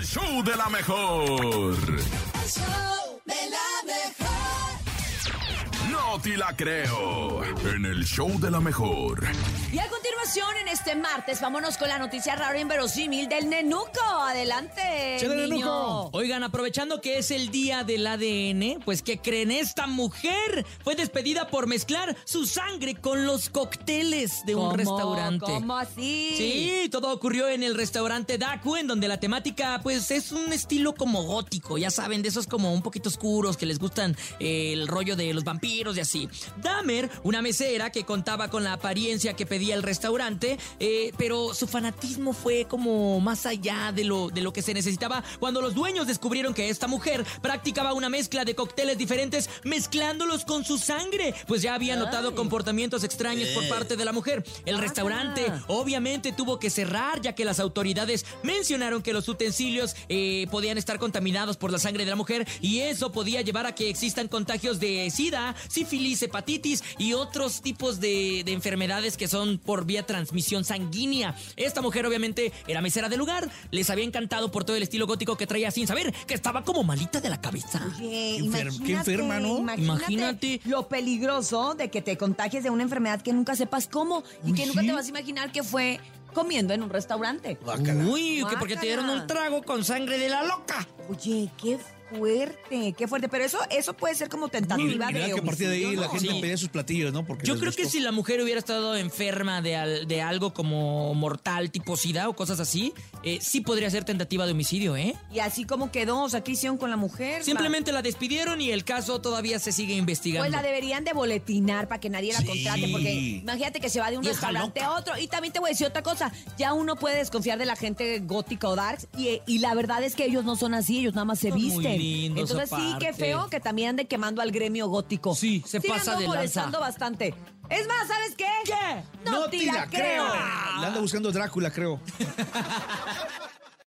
el show de la mejor. El show de la mejor. No te la creo. En el show de la mejor. Y a continuación, en este martes, vámonos con la noticia rara e inverosímil del nenuco. Adelante, Chale, niño. Nenuco. Oigan, aprovechando que es el día del ADN, pues que creen esta mujer fue despedida por mezclar su sangre con los cócteles de un restaurante. ¿Cómo así? Sí, todo ocurrió en el restaurante Daku, en donde la temática, pues, es un estilo como gótico, ya saben, de esos como un poquito oscuros que les gustan eh, el rollo de los vampiros y así. Dahmer, una mesera que contaba con la apariencia que pedía el restaurante, eh, pero su fanatismo fue como más allá de lo, de lo que se necesitaba cuando los dueños descubrieron que esta mujer practicaba una mezcla de cócteles diferentes mezclándolos con su sangre, pues ya había notado comportamientos extraños por parte de la mujer. El Guácala. restaurante obviamente tuvo que cerrar ya que las autoridades mencionaron que los utensilios eh, podían estar contaminados por la sangre de la mujer y eso podía llevar a que existan contagios de sida, sífilis, hepatitis y otros tipos de, de enfermedades que son por vía transmisión sanguínea. Esta mujer obviamente era mesera del lugar, les había encantado por todo el estilo gótico que traía sin saber que estaba como malita de la cabeza. Oye, Qué enfer- imagínate, qué enferma, ¿no? Imagínate, Imagínate. lo peligroso de que te contagies de una enfermedad que nunca sepas cómo y Uy, que nunca sí. te vas a imaginar que fue comiendo en un restaurante. Guácala. Uy, que porque te dieron un trago con sangre de la loca. Oye, qué fuerte, qué fuerte. Pero eso, eso puede ser como Y, tentativa y de verdad que a partir de ahí homicidio, la gente Sí. pedía sus platillos, ¿no? Porque Yo creo que si la mujer hubiera estado enferma de, al- de algo como mortal, tipo SIDA o cosas así, eh, sí podría ser tentativa de homicidio, ¿eh? Y así como quedó, o sea, ¿qué hicieron con la mujer? Simplemente la despidieron y el caso todavía se sigue investigando. Pues la deberían de boletinar para que nadie la Sí. contrate, porque imagínate que se va de un Vieja restaurante loca. a otro. Y también te voy a decir otra cosa, ya uno puede desconfiar de la gente gótica o darks, y, y la verdad es que ellos no son así, ellos nada más se visten. Entonces sí, qué feo que también ande quemando al gremio gótico. Sí, se Sí, pasa ando de lanza. molestando bastante. Es más, ¿sabes qué? ¿Qué? No, te la creo. Le anda buscando Drácula, creo.